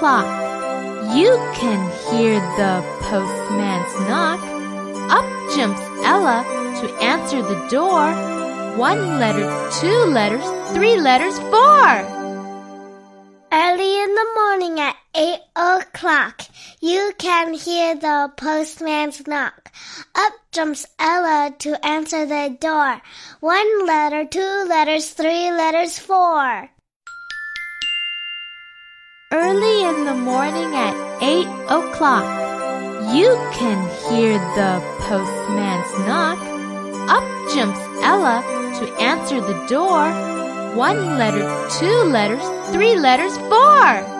o'clock. You can hear the postman's knock. Up jumps Ella to answer the door. One letter, two letters, three letters, four. Early in the morning at eight o'clock, you can hear the postman's knock. Up jumps Ella to answer the door. One letter, two letters, three letters, four. Early in the morning at eight o'clock, you can hear the postman's knock. Up jumps Ella to answer the door. One letter, two letters, three letters, four.